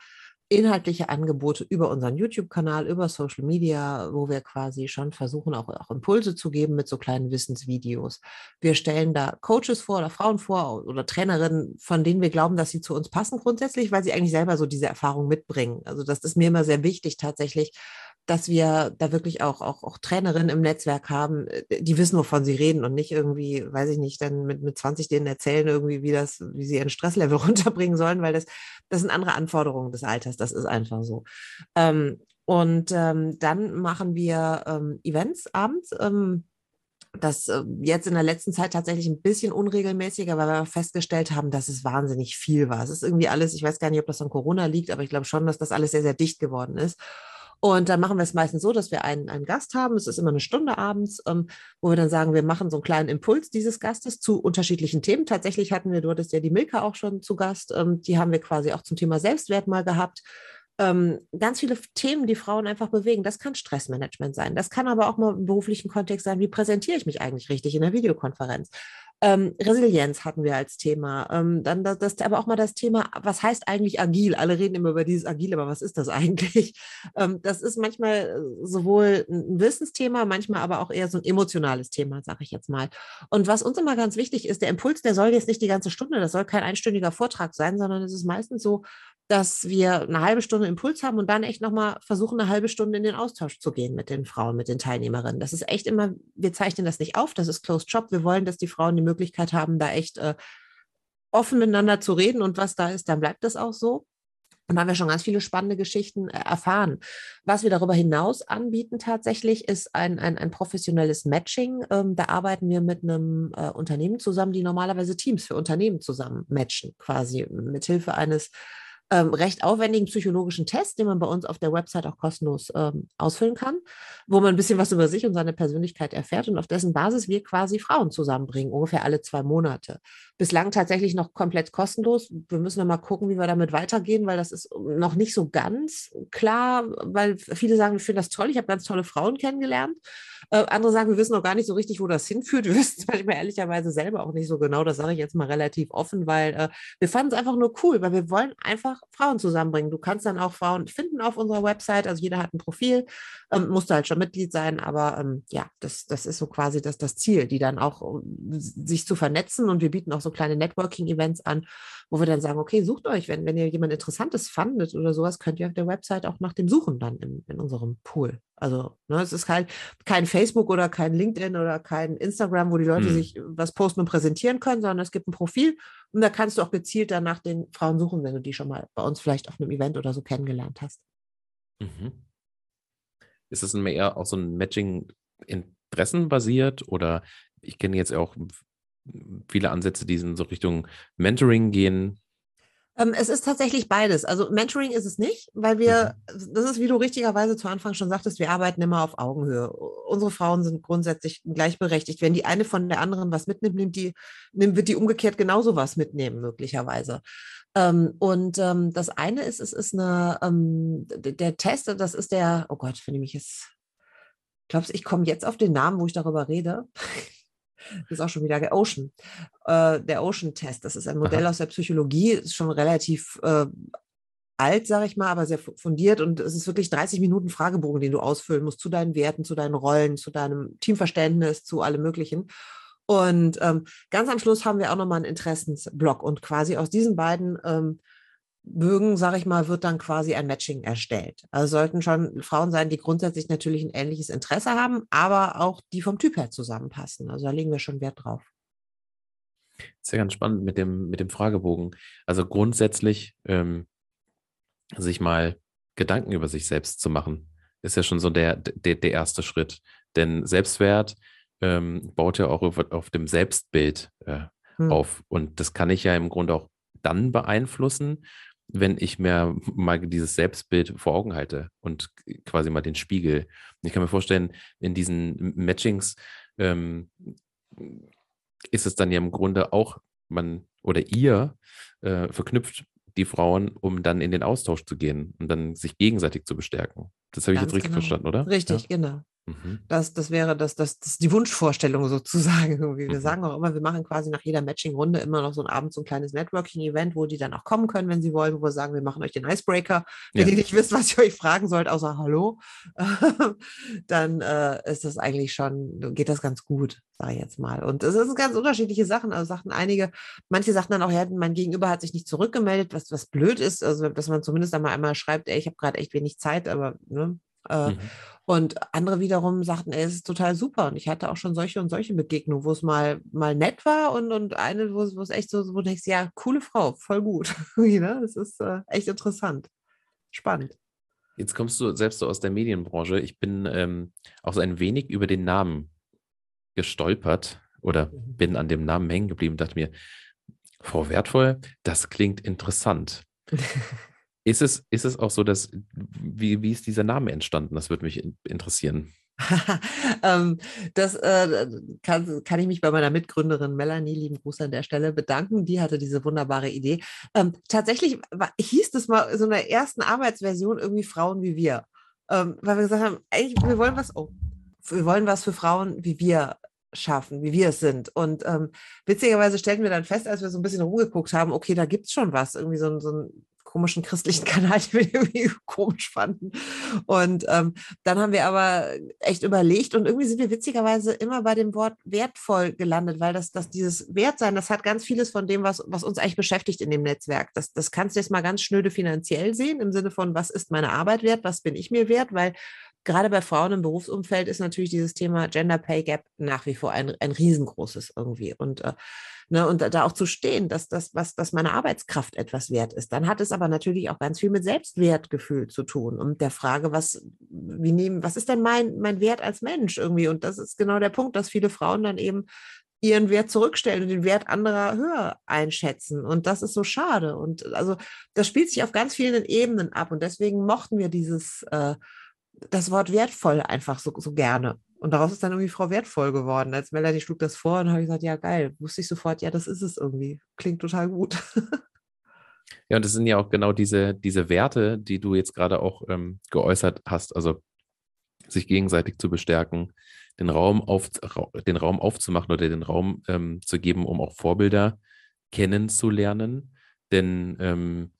inhaltliche Angebote über unseren YouTube-Kanal, über Social Media, wo wir quasi schon versuchen, auch, auch Impulse zu geben mit so kleinen Wissensvideos. Wir stellen da Coaches vor oder Frauen vor oder Trainerinnen, von denen wir glauben, dass sie zu uns passen grundsätzlich, weil sie eigentlich selber so diese Erfahrung mitbringen. Also das ist mir immer sehr wichtig tatsächlich, dass wir da wirklich auch, auch, auch Trainerinnen im Netzwerk haben, äh, die wissen, wovon sie reden und nicht irgendwie, weiß ich nicht, dann mit, mit 20 denen erzählen irgendwie, wie das, wie sie ihren Stresslevel runterbringen sollen, weil das, das sind andere Anforderungen des Alters. Das ist einfach so. Ähm, und ähm, dann machen wir ähm, Events abends. Ähm, das äh, jetzt in der letzten Zeit tatsächlich ein bisschen unregelmäßiger, weil wir festgestellt haben, dass es wahnsinnig viel war. Es ist irgendwie alles, ich weiß gar nicht, ob das an Corona liegt, aber ich glaube schon, dass das alles sehr, sehr dicht geworden ist. Und dann machen wir es meistens so, dass wir einen, einen Gast haben. Es ist immer eine Stunde abends, ähm, wo wir dann sagen, wir machen so einen kleinen Impuls dieses Gastes zu unterschiedlichen Themen. Tatsächlich hatten wir, du hattest ja die Milka auch schon zu Gast. Ähm, die haben wir quasi auch zum Thema Selbstwert mal gehabt. Ähm, ganz viele Themen, die Frauen einfach bewegen. Das kann Stressmanagement sein. Das kann aber auch mal im beruflichen Kontext sein. Wie präsentiere ich mich eigentlich richtig in der Videokonferenz? Ähm, Resilienz hatten wir als Thema. Ähm, dann das, das, aber auch mal das Thema, was heißt eigentlich agil? Alle reden immer über dieses agil, aber was ist das eigentlich? Ähm, das ist manchmal äh, sowohl ein Wissensthema, manchmal aber auch eher so ein emotionales Thema, sage ich jetzt mal. Und was uns immer ganz wichtig ist, der Impuls, der soll jetzt nicht die ganze Stunde, das soll kein einstündiger Vortrag sein, sondern es ist meistens so, dass wir eine halbe Stunde Impuls haben und dann echt nochmal versuchen, eine halbe Stunde in den Austausch zu gehen mit den Frauen, mit den Teilnehmerinnen. Das ist echt immer, wir zeichnen das nicht auf, das ist Closed Shop. Wir wollen, dass die Frauen die Möglichkeit haben, da echt äh, offen miteinander zu reden und was da ist, dann bleibt das auch so. Und da haben wir schon ganz viele spannende Geschichten äh, erfahren. Was wir darüber hinaus anbieten tatsächlich, ist ein, ein, ein professionelles Matching. Ähm, da arbeiten wir mit einem äh, Unternehmen zusammen, die normalerweise Teams für Unternehmen zusammen matchen, quasi mit Hilfe eines ähm, recht aufwendigen psychologischen Test, den man bei uns auf der Website auch kostenlos ähm, ausfüllen kann, wo man ein bisschen was über sich und seine Persönlichkeit erfährt und auf dessen Basis wir quasi Frauen zusammenbringen, ungefähr alle zwei Monate. Bislang tatsächlich noch komplett kostenlos. Wir müssen noch mal gucken, wie wir damit weitergehen, weil das ist noch nicht so ganz klar, weil viele sagen, wir finden das toll, ich habe ganz tolle Frauen kennengelernt. Äh, andere sagen, wir wissen noch gar nicht so richtig, wo das hinführt. Wir wissen es manchmal ehrlicherweise selber auch nicht so genau. Das sage ich jetzt mal relativ offen, weil äh, wir fanden es einfach nur cool, weil wir wollen einfach Frauen zusammenbringen. Du kannst dann auch Frauen finden auf unserer Website. Also jeder hat ein Profil, ähm, musst halt schon Mitglied sein, aber ähm, ja, das, das ist so quasi das, das Ziel, die dann auch sich zu vernetzen und wir bieten auch so kleine Networking-Events an, wo wir dann sagen, okay, sucht euch, wenn, wenn ihr jemand Interessantes fandet oder sowas, könnt ihr auf der Website auch nach dem suchen dann in, in unserem Pool. Also ne, es ist kein, kein Facebook oder kein LinkedIn oder kein Instagram, wo die Leute hm. sich was posten und präsentieren können, sondern es gibt ein Profil und da kannst du auch gezielt dann nach den Frauen suchen, wenn du die schon mal bei uns vielleicht auf einem Event oder so kennengelernt hast. Mhm. Ist es mehr auch so ein Matching interessenbasiert oder ich kenne jetzt auch viele Ansätze, die in so Richtung Mentoring gehen, ähm, es ist tatsächlich beides. Also Mentoring ist es nicht, weil wir, mhm. das ist, wie du richtigerweise zu Anfang schon sagtest, wir arbeiten immer auf Augenhöhe. Unsere Frauen sind grundsätzlich gleichberechtigt. Wenn die eine von der anderen was mitnimmt, nimmt die, nimmt, wird die umgekehrt genauso was mitnehmen, möglicherweise. Ähm, und ähm, das eine ist, es ist eine, der Test, das ist der, oh Gott, finde ich mich jetzt, glaubst ich komme jetzt auf den Namen, wo ich darüber rede? Das ist auch schon wieder der Ocean. Äh, der Ocean-Test. Das ist ein Modell Aha. aus der Psychologie, ist schon relativ äh, alt, sage ich mal, aber sehr fundiert. Und es ist wirklich 30 Minuten Fragebogen, den du ausfüllen musst zu deinen Werten, zu deinen Rollen, zu deinem Teamverständnis, zu allem Möglichen. Und ähm, ganz am Schluss haben wir auch nochmal einen Interessensblock. Und quasi aus diesen beiden ähm, Bögen, sage ich mal, wird dann quasi ein Matching erstellt. Also sollten schon Frauen sein, die grundsätzlich natürlich ein ähnliches Interesse haben, aber auch die vom Typ her zusammenpassen. Also da legen wir schon Wert drauf. Sehr ganz spannend mit dem, mit dem Fragebogen. Also grundsätzlich ähm, sich mal Gedanken über sich selbst zu machen, ist ja schon so der, der, der erste Schritt. Denn Selbstwert ähm, baut ja auch auf, auf dem Selbstbild äh, hm. auf. Und das kann ich ja im Grunde auch dann beeinflussen, wenn ich mir mal dieses Selbstbild vor Augen halte und quasi mal den Spiegel. Ich kann mir vorstellen, in diesen Matchings ähm, ist es dann ja im Grunde auch man oder ihr äh, verknüpft die Frauen, um dann in den Austausch zu gehen und dann sich gegenseitig zu bestärken. Das habe ich jetzt richtig genau. verstanden, oder? Richtig, ja? genau. Mhm. Das, das wäre das, das, das die Wunschvorstellung sozusagen. Wir mhm. sagen auch immer, wir machen quasi nach jeder Matching-Runde immer noch so ein Abend so ein kleines Networking-Event, wo die dann auch kommen können, wenn sie wollen, wo wir sagen, wir machen euch den Icebreaker. Wenn ja. ihr nicht wisst, was ihr euch fragen sollt, außer Hallo, dann äh, ist das eigentlich schon, geht das ganz gut, sage ich jetzt mal. Und es sind ganz unterschiedliche Sachen. Also sagten einige, manche sagten dann auch, ja, mein Gegenüber hat sich nicht zurückgemeldet, was, was blöd ist, also dass man zumindest einmal einmal schreibt, ey, ich habe gerade echt wenig Zeit, aber ne, äh, mhm. Und andere wiederum sagten, ey, es ist total super. Und ich hatte auch schon solche und solche Begegnungen, wo es mal, mal nett war und, und eine, wo, wo es echt so, wo du denkst, ja, coole Frau, voll gut. ne? Das ist äh, echt interessant. Spannend. Jetzt kommst du selbst so aus der Medienbranche. Ich bin ähm, auch so ein wenig über den Namen gestolpert oder mhm. bin an dem Namen hängen geblieben und dachte mir, Frau Wertvoll, das klingt interessant. Ist es, ist es auch so, dass, wie, wie ist dieser Name entstanden? Das würde mich interessieren. ähm, das äh, kann, kann ich mich bei meiner Mitgründerin Melanie, lieben Gruß an der Stelle, bedanken. Die hatte diese wunderbare Idee. Ähm, tatsächlich war, hieß das mal so in der ersten Arbeitsversion irgendwie Frauen wie wir. Ähm, weil wir gesagt haben, eigentlich, wir wollen was, oh, wir wollen was für Frauen wie wir schaffen, wie wir es sind. Und ähm, witzigerweise stellten wir dann fest, als wir so ein bisschen rumgeguckt haben, okay, da gibt es schon was, irgendwie so, so ein komischen christlichen Kanal, den wir irgendwie komisch fanden. Und ähm, dann haben wir aber echt überlegt und irgendwie sind wir witzigerweise immer bei dem Wort wertvoll gelandet, weil das, das dieses Wertsein, das hat ganz vieles von dem, was, was uns eigentlich beschäftigt in dem Netzwerk. Das, das kannst du jetzt mal ganz schnöde finanziell sehen, im Sinne von, was ist meine Arbeit wert, was bin ich mir wert, weil gerade bei Frauen im Berufsumfeld ist natürlich dieses Thema Gender Pay Gap nach wie vor ein, ein riesengroßes irgendwie. Und, äh, ne, und da auch zu stehen, dass das, was, dass meine Arbeitskraft etwas wert ist. Dann hat es aber natürlich auch ganz viel mit Selbstwertgefühl zu tun und der Frage, was, wie nehmen, was ist denn mein, mein Wert als Mensch irgendwie? Und das ist genau der Punkt, dass viele Frauen dann eben ihren Wert zurückstellen und den Wert anderer höher einschätzen. Und das ist so schade. Und also das spielt sich auf ganz vielen Ebenen ab. Und deswegen mochten wir dieses äh, das Wort wertvoll einfach so, so gerne. Und daraus ist dann irgendwie Frau wertvoll geworden. Als Melanie schlug das vor und habe ich gesagt, ja geil, wusste ich sofort, ja, das ist es irgendwie. Klingt total gut. ja, und das sind ja auch genau diese, diese Werte, die du jetzt gerade auch ähm, geäußert hast. Also sich gegenseitig zu bestärken, den Raum, auf, den Raum aufzumachen oder den Raum ähm, zu geben, um auch Vorbilder kennenzulernen. Denn ähm,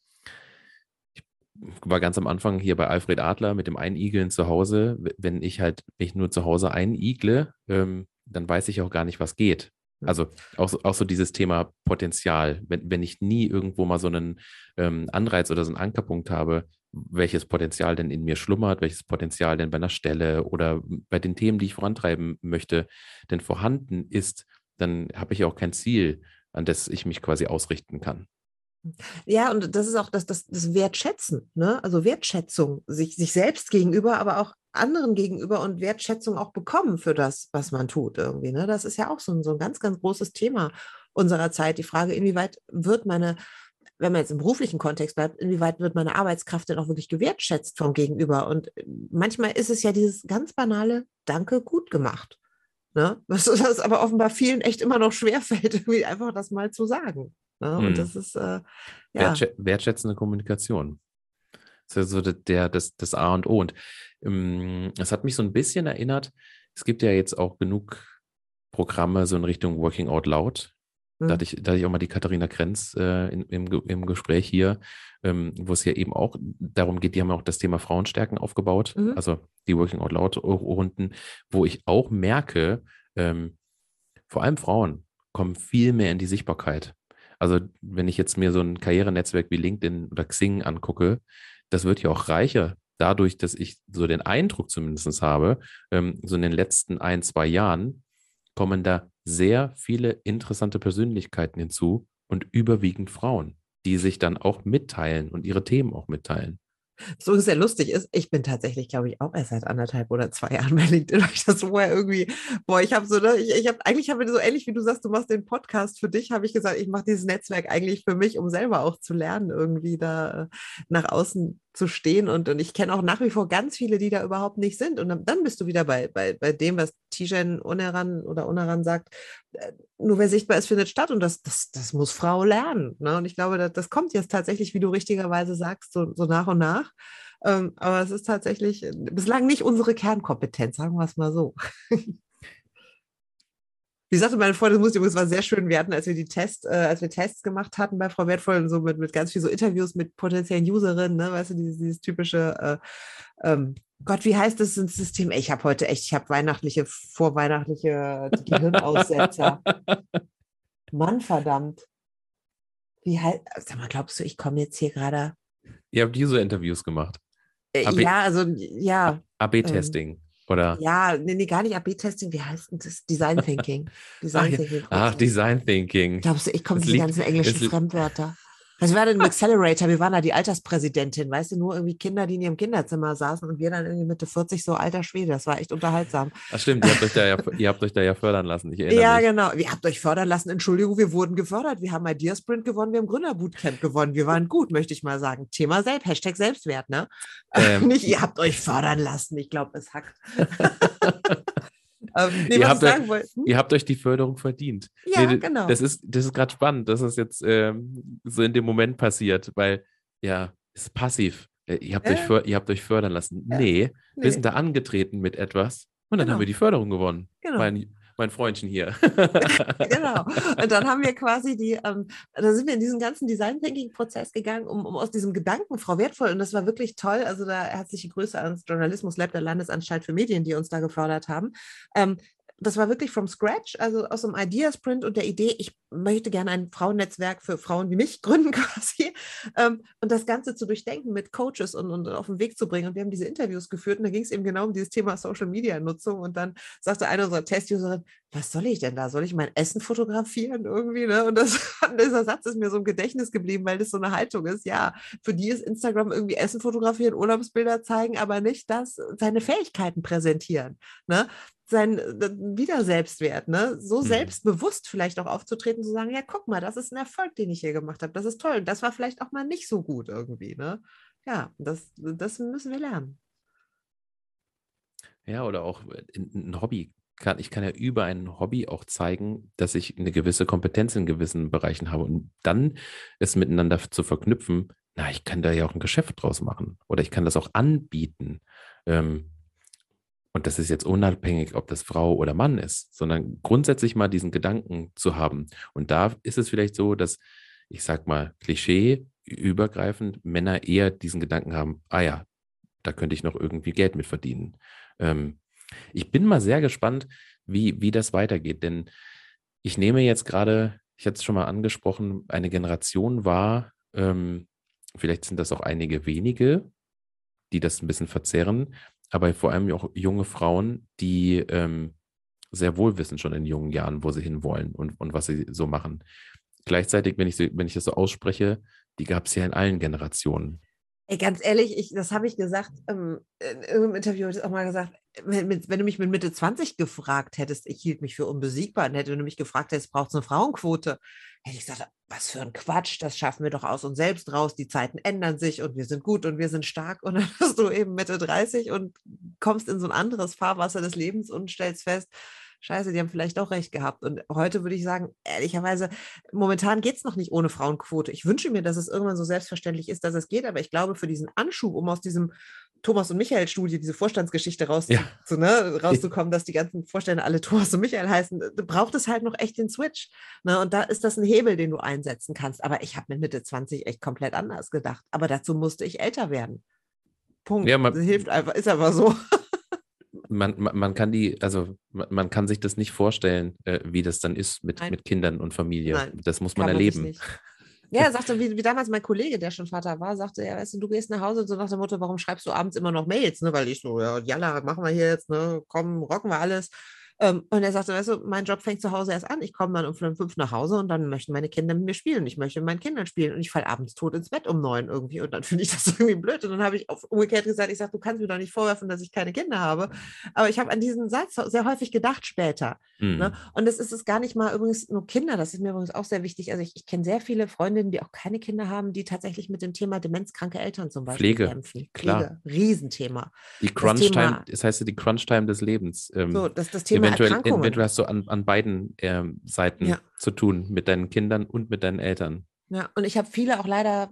war ganz am Anfang hier bei Alfred Adler mit dem Einigeln zu Hause. Wenn ich halt mich nur zu Hause einigle, ähm, dann weiß ich auch gar nicht, was geht. Also auch, auch so dieses Thema Potenzial. Wenn, wenn ich nie irgendwo mal so einen ähm, Anreiz oder so einen Ankerpunkt habe, welches Potenzial denn in mir schlummert, welches Potenzial denn bei einer Stelle oder bei den Themen, die ich vorantreiben möchte, denn vorhanden ist, dann habe ich auch kein Ziel, an das ich mich quasi ausrichten kann. Ja, und das ist auch das, das, das Wertschätzen, ne? also Wertschätzung, sich, sich selbst gegenüber, aber auch anderen gegenüber und Wertschätzung auch bekommen für das, was man tut irgendwie. Ne? Das ist ja auch so ein, so ein ganz, ganz großes Thema unserer Zeit. Die Frage, inwieweit wird meine, wenn man jetzt im beruflichen Kontext bleibt, inwieweit wird meine Arbeitskraft denn auch wirklich gewertschätzt vom Gegenüber? Und manchmal ist es ja dieses ganz banale Danke, gut gemacht. Ne? Was, was aber offenbar vielen echt immer noch schwerfällt, irgendwie einfach das mal zu sagen. Ne? Und hm. das ist äh, ja. wertschätzende Kommunikation. Das ist ja so der, das, das A und O. Und ähm, es hat mich so ein bisschen erinnert, es gibt ja jetzt auch genug Programme so in Richtung Working Out Loud. Da, hm. hatte ich, da hatte ich auch mal die Katharina Krenz äh, in, im, im Gespräch hier, ähm, wo es ja eben auch darum geht, die haben auch das Thema Frauenstärken aufgebaut, mhm. also die Working Out Loud Runden, wo ich auch merke, ähm, vor allem Frauen kommen viel mehr in die Sichtbarkeit. Also wenn ich jetzt mir so ein Karrierenetzwerk wie LinkedIn oder Xing angucke, das wird ja auch reicher dadurch, dass ich so den Eindruck zumindest habe, ähm, so in den letzten ein, zwei Jahren kommen da sehr viele interessante Persönlichkeiten hinzu und überwiegend Frauen, die sich dann auch mitteilen und ihre Themen auch mitteilen. Was übrigens sehr lustig ist, ich bin tatsächlich, glaube ich, auch erst seit anderthalb oder zwei Jahren bei LinkedIn, weil ich das vorher irgendwie, boah, ich habe so, ne, ich, ich habe, eigentlich habe so ähnlich wie du sagst, du machst den Podcast für dich, habe ich gesagt, ich mache dieses Netzwerk eigentlich für mich, um selber auch zu lernen, irgendwie da äh, nach außen zu stehen. Und, und ich kenne auch nach wie vor ganz viele, die da überhaupt nicht sind. Und dann, dann bist du wieder bei, bei, bei dem, was Tijen Uneran oder Uneran sagt, äh, nur wer sichtbar ist, findet statt. Und das, das, das muss Frau lernen. Ne? Und ich glaube, das, das kommt jetzt tatsächlich, wie du richtigerweise sagst, so, so nach und nach. Ähm, aber es ist tatsächlich äh, bislang nicht unsere Kernkompetenz, sagen wir es mal so. Wie sagte meine Freundin, das es war sehr schön. Wir hatten, als wir die Tests, äh, als wir Tests gemacht hatten bei Frau Wertvoll, so mit, mit ganz viel so Interviews mit potenziellen Userinnen, ne, weißt du, dieses, dieses typische, äh, ähm, Gott, wie heißt das System? Ich habe heute echt, ich habe weihnachtliche, vorweihnachtliche Gehirnaussetzer. Mann, verdammt. Wie heißt, sag mal, glaubst du, ich komme jetzt hier gerade? Ihr habt diese Interviews gemacht. Äh, ja, also, ja. AB-Testing. Oder? Ja, nee, nee, gar nicht AB-Testing. Wie heißt denn das? Design Thinking. Design Thinking. Ach, Design Thinking. Glaubst du, ich komme die ganzen englischen Fremdwörter? Was war denn im Accelerator? Wir waren da die Alterspräsidentin, weißt du, nur irgendwie Kinder, die in ihrem Kinderzimmer saßen und wir dann irgendwie Mitte 40, so alter Schwede. Das war echt unterhaltsam. Ach stimmt, ihr habt euch da ja, ihr habt euch da ja fördern lassen. ja, mich. genau. Ihr habt euch fördern lassen. Entschuldigung, wir wurden gefördert. Wir haben Idea Sprint gewonnen, wir haben Gründerbootcamp gewonnen. Wir waren gut, möchte ich mal sagen. Thema selbst, Hashtag Selbstwert, ne? Ähm. Nicht, ihr habt euch fördern lassen. Ich glaube, es hackt. Ähm, nee, ihr, habt euch, hm? ihr, habt euch, die Förderung verdient. Ja, nee, genau. Das ist, das ist gerade spannend, dass es jetzt ähm, so in dem Moment passiert, weil ja, es ist passiv. Äh, ihr habt, äh? euch, ihr habt euch fördern lassen. Ja. Nee, nee, wir sind da angetreten mit etwas und dann genau. haben wir die Förderung gewonnen. Genau. Mein, mein Freundchen hier. genau. Und dann haben wir quasi die, ähm, dann sind wir in diesen ganzen Design Thinking Prozess gegangen, um, um aus diesem Gedanken, Frau Wertvoll, und das war wirklich toll. Also da herzliche Grüße ans Journalismus Lab der Landesanstalt für Medien, die uns da gefördert haben. Ähm, das war wirklich from scratch, also aus einem Idea-Sprint und der Idee, ich möchte gerne ein Frauennetzwerk für Frauen wie mich gründen quasi ähm, und das Ganze zu durchdenken mit Coaches und, und auf den Weg zu bringen. Und wir haben diese Interviews geführt und da ging es eben genau um dieses Thema Social-Media-Nutzung und dann sagte eine unserer Test-Userinnen, was soll ich denn da? Soll ich mein Essen fotografieren irgendwie? Ne? Und das, dieser Satz ist mir so im Gedächtnis geblieben, weil das so eine Haltung ist. Ja, für die ist Instagram irgendwie Essen fotografieren, Urlaubsbilder zeigen, aber nicht das, seine Fähigkeiten präsentieren. Ne? Sein äh, Wiederselbstwert, ne? so mhm. selbstbewusst vielleicht auch aufzutreten, zu sagen, ja, guck mal, das ist ein Erfolg, den ich hier gemacht habe, das ist toll. Das war vielleicht auch mal nicht so gut irgendwie. Ne? Ja, das, das müssen wir lernen. Ja, oder auch äh, ein Hobby. Kann, ich kann ja über ein Hobby auch zeigen, dass ich eine gewisse Kompetenz in gewissen Bereichen habe. Und dann es miteinander zu verknüpfen, na, ich kann da ja auch ein Geschäft draus machen. Oder ich kann das auch anbieten. Ähm, und das ist jetzt unabhängig, ob das Frau oder Mann ist, sondern grundsätzlich mal diesen Gedanken zu haben. Und da ist es vielleicht so, dass, ich sag mal, Klischee übergreifend Männer eher diesen Gedanken haben, ah ja, da könnte ich noch irgendwie Geld mit verdienen. Ähm, ich bin mal sehr gespannt, wie, wie das weitergeht, denn ich nehme jetzt gerade, ich hatte es schon mal angesprochen, eine Generation wahr, ähm, vielleicht sind das auch einige wenige, die das ein bisschen verzerren, aber vor allem auch junge Frauen, die ähm, sehr wohl wissen schon in jungen Jahren, wo sie hinwollen und, und was sie so machen. Gleichzeitig, wenn ich, wenn ich das so ausspreche, die gab es ja in allen Generationen. Ey, ganz ehrlich, ich, das habe ich gesagt, ähm, in irgendeinem Interview habe ich auch mal gesagt, wenn, wenn, du mich mit Mitte 20 gefragt hättest, ich hielt mich für unbesiegbar und hätte du mich gefragt hättest, braucht es eine Frauenquote, hätte ich gesagt, was für ein Quatsch, das schaffen wir doch aus uns selbst raus, die Zeiten ändern sich und wir sind gut und wir sind stark und dann bist du eben Mitte 30 und kommst in so ein anderes Fahrwasser des Lebens und stellst fest, scheiße, die haben vielleicht auch recht gehabt. Und heute würde ich sagen, ehrlicherweise, momentan geht es noch nicht ohne Frauenquote. Ich wünsche mir, dass es irgendwann so selbstverständlich ist, dass es geht, aber ich glaube, für diesen Anschub, um aus diesem Thomas und Michael-Studie, diese Vorstandsgeschichte raus, ja. zu, ne, rauszukommen, dass die ganzen Vorstände alle Thomas und Michael heißen, äh, braucht es halt noch echt den Switch. Ne? Und da ist das ein Hebel, den du einsetzen kannst. Aber ich habe mit Mitte 20 echt komplett anders gedacht. Aber dazu musste ich älter werden. Punkt. Ja, man, das hilft einfach, ist aber so man, man, kann die, also man kann sich das nicht vorstellen, äh, wie das dann ist mit, mit Kindern und Familie. Nein, das muss man erleben. Ja, er sagte, wie, wie, damals mein Kollege, der schon Vater war, sagte, ja, weißt du, du gehst nach Hause und so nach dem Motto, warum schreibst du abends immer noch Mails? Ne? Weil ich so, ja, jalla, machen wir hier jetzt, ne? komm, rocken wir alles. Ähm, und er sagte, weißt du, mein Job fängt zu Hause erst an. Ich komme dann um fünf nach Hause und dann möchten meine Kinder mit mir spielen. Ich möchte mit meinen Kindern spielen und ich falle abends tot ins Bett um neun irgendwie. Und dann finde ich das irgendwie blöd. Und dann habe ich auf umgekehrt gesagt, ich sage, du kannst mir doch nicht vorwerfen, dass ich keine Kinder habe. Aber ich habe an diesen Satz sehr häufig gedacht später. Mhm. Ne? Und es ist es gar nicht mal übrigens nur Kinder. Das ist mir übrigens auch sehr wichtig. Also ich, ich kenne sehr viele Freundinnen, die auch keine Kinder haben, die tatsächlich mit dem Thema demenzkranke Eltern zum Beispiel Pflege, kämpfen. Klar. Pflege, Riesenthema. Die Crunch-Time, das heißt ja die Crunch-Time des Lebens. Ähm, so, das, das Thema eventuell, eventuell hast du an, an beiden ähm, Seiten ja. zu tun, mit deinen Kindern und mit deinen Eltern. Ja, und ich habe viele auch leider,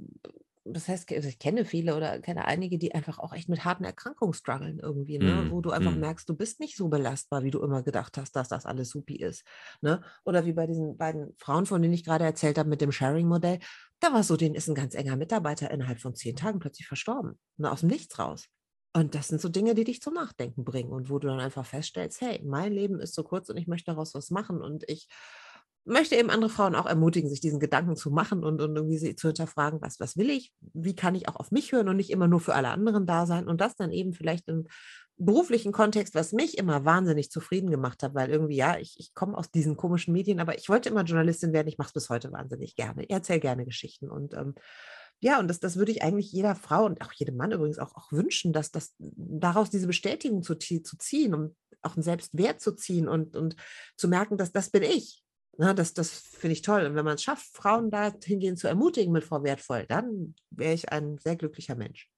das heißt, also ich kenne viele oder kenne einige, die einfach auch echt mit harten Erkrankungen strugglen irgendwie, ne? Mm, wo du einfach mm. merkst, du bist nicht so belastbar, wie du immer gedacht hast, dass das alles supi ist. Ne? Oder wie bei diesen beiden Frauen, von denen ich gerade erzählt habe mit dem Sharing-Modell, da war so, denen ist ein ganz enger Mitarbeiter innerhalb von zehn Tagen plötzlich verstorben, ne? aus dem Nichts raus. Und das sind so Dinge, die dich zum Nachdenken bringen und wo du dann einfach feststellst, hey, mein Leben ist so kurz und ich möchte daraus was machen und ich möchte eben andere Frauen auch ermutigen, sich diesen Gedanken zu machen und, und irgendwie sie zu hinterfragen, was, was will ich, wie kann ich auch auf mich hören und nicht immer nur für alle anderen da sein? Und das dann eben vielleicht im beruflichen Kontext, was mich immer wahnsinnig zufrieden gemacht hat, weil irgendwie, ja, ich, ich komme aus diesen komischen Medien, aber ich wollte immer Journalistin werden, ich mache es bis heute wahnsinnig gerne. Ich erzähle gerne Geschichten und ähm, ja, und das, das würde ich eigentlich jeder Frau und auch jedem Mann übrigens auch, auch wünschen, dass das daraus diese Bestätigung zu, zu ziehen und auch einen Selbstwert zu ziehen und, und zu merken, dass das bin ich. Na, ne, das das finde ich toll. Und wenn man es schafft, Frauen dahingehend zu ermutigen mit Frau Wertvoll, dann wäre ich ein sehr glücklicher Mensch.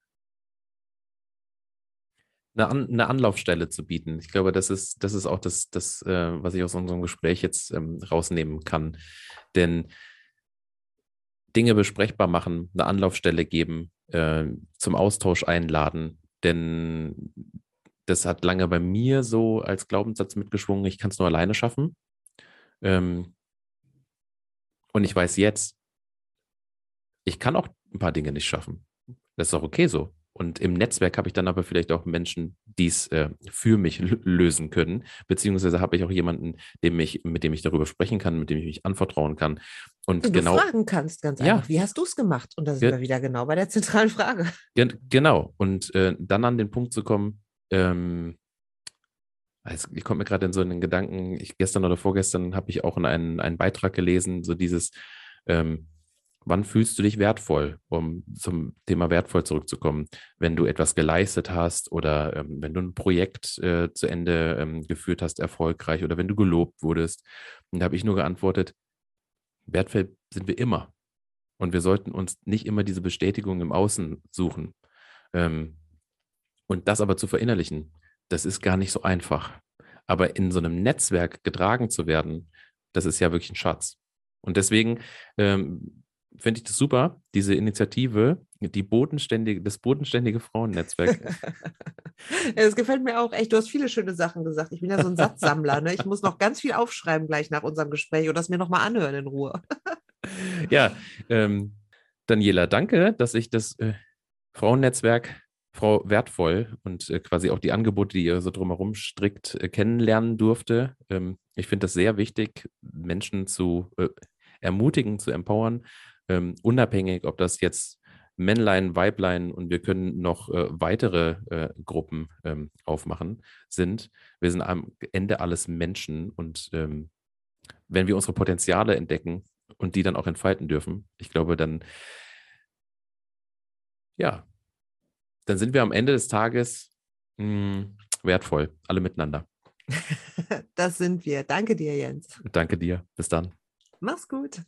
Eine, An eine, Anlaufstelle zu bieten. Ich glaube, das ist, das ist auch das, das äh, was ich aus unserem Gespräch jetzt ähm, rausnehmen kann. Denn Dinge besprechbar machen, eine Anlaufstelle geben, äh, zum Austausch einladen. Denn das hat lange bei mir so als Glaubenssatz mitgeschwungen, ich kann es nur alleine schaffen. Ähm, und ich weiß jetzt, ich kann auch ein paar Dinge nicht schaffen. Das ist auch okay so. Und im Netzwerk habe ich dann aber vielleicht auch Menschen, die es äh, für mich lösen können, beziehungsweise habe ich auch jemanden, dem ich, mit dem ich darüber sprechen kann, mit dem ich mich anvertrauen kann. Und du genau, fragen kannst ganz einfach, ja, wie hast du es gemacht? Und da sind wir wieder genau bei der zentralen Frage. Genau. Und äh, dann an den Punkt zu kommen, ähm, ich komme mir gerade in so einen Gedanken, ich gestern oder vorgestern habe ich auch in einen, einen Beitrag gelesen, so dieses, ähm, Wann fühlst du dich wertvoll, um zum Thema wertvoll zurückzukommen? Wenn du etwas geleistet hast oder ähm, wenn du ein Projekt äh, zu Ende ähm, geführt hast, erfolgreich oder wenn du gelobt wurdest. Und da habe ich nur geantwortet, wertvoll sind wir immer. Und wir sollten uns nicht immer diese Bestätigung im Außen suchen. Ähm, und das aber zu verinnerlichen, das ist gar nicht so einfach. Aber in so einem Netzwerk getragen zu werden, das ist ja wirklich ein Schatz. Und deswegen ähm, finde ich das super, diese Initiative, die bodenständige, das bodenständige Frauennetzwerk. Es gefällt mir auch echt. Du hast viele schöne Sachen gesagt. Ich bin ja so ein Satzsammler. Ne? Ich muss noch ganz viel aufschreiben gleich nach unserem Gespräch und das mir nochmal anhören in Ruhe. ja, ähm, Daniela, danke, dass ich das äh, Frauennetzwerk Frau Wertvoll und äh, quasi auch die Angebote, die ihr so drumherum strickt, äh, kennenlernen durfte. Ähm, ich finde das sehr wichtig, Menschen zu äh, ermutigen, zu empowern, ähm, unabhängig, ob das jetzt Männlein, Weiblein und wir können noch äh, weitere äh, Gruppen ähm, aufmachen, sind. Wir sind am Ende alles Menschen und ähm, wenn wir unsere Potenziale entdecken und die dann auch entfalten dürfen, ich glaube, dann, ja, dann sind wir am Ende des Tages mh, hm, wertvoll, alle miteinander. Das sind wir. Danke dir, Jens. Danke dir. Bis dann. Mach's gut.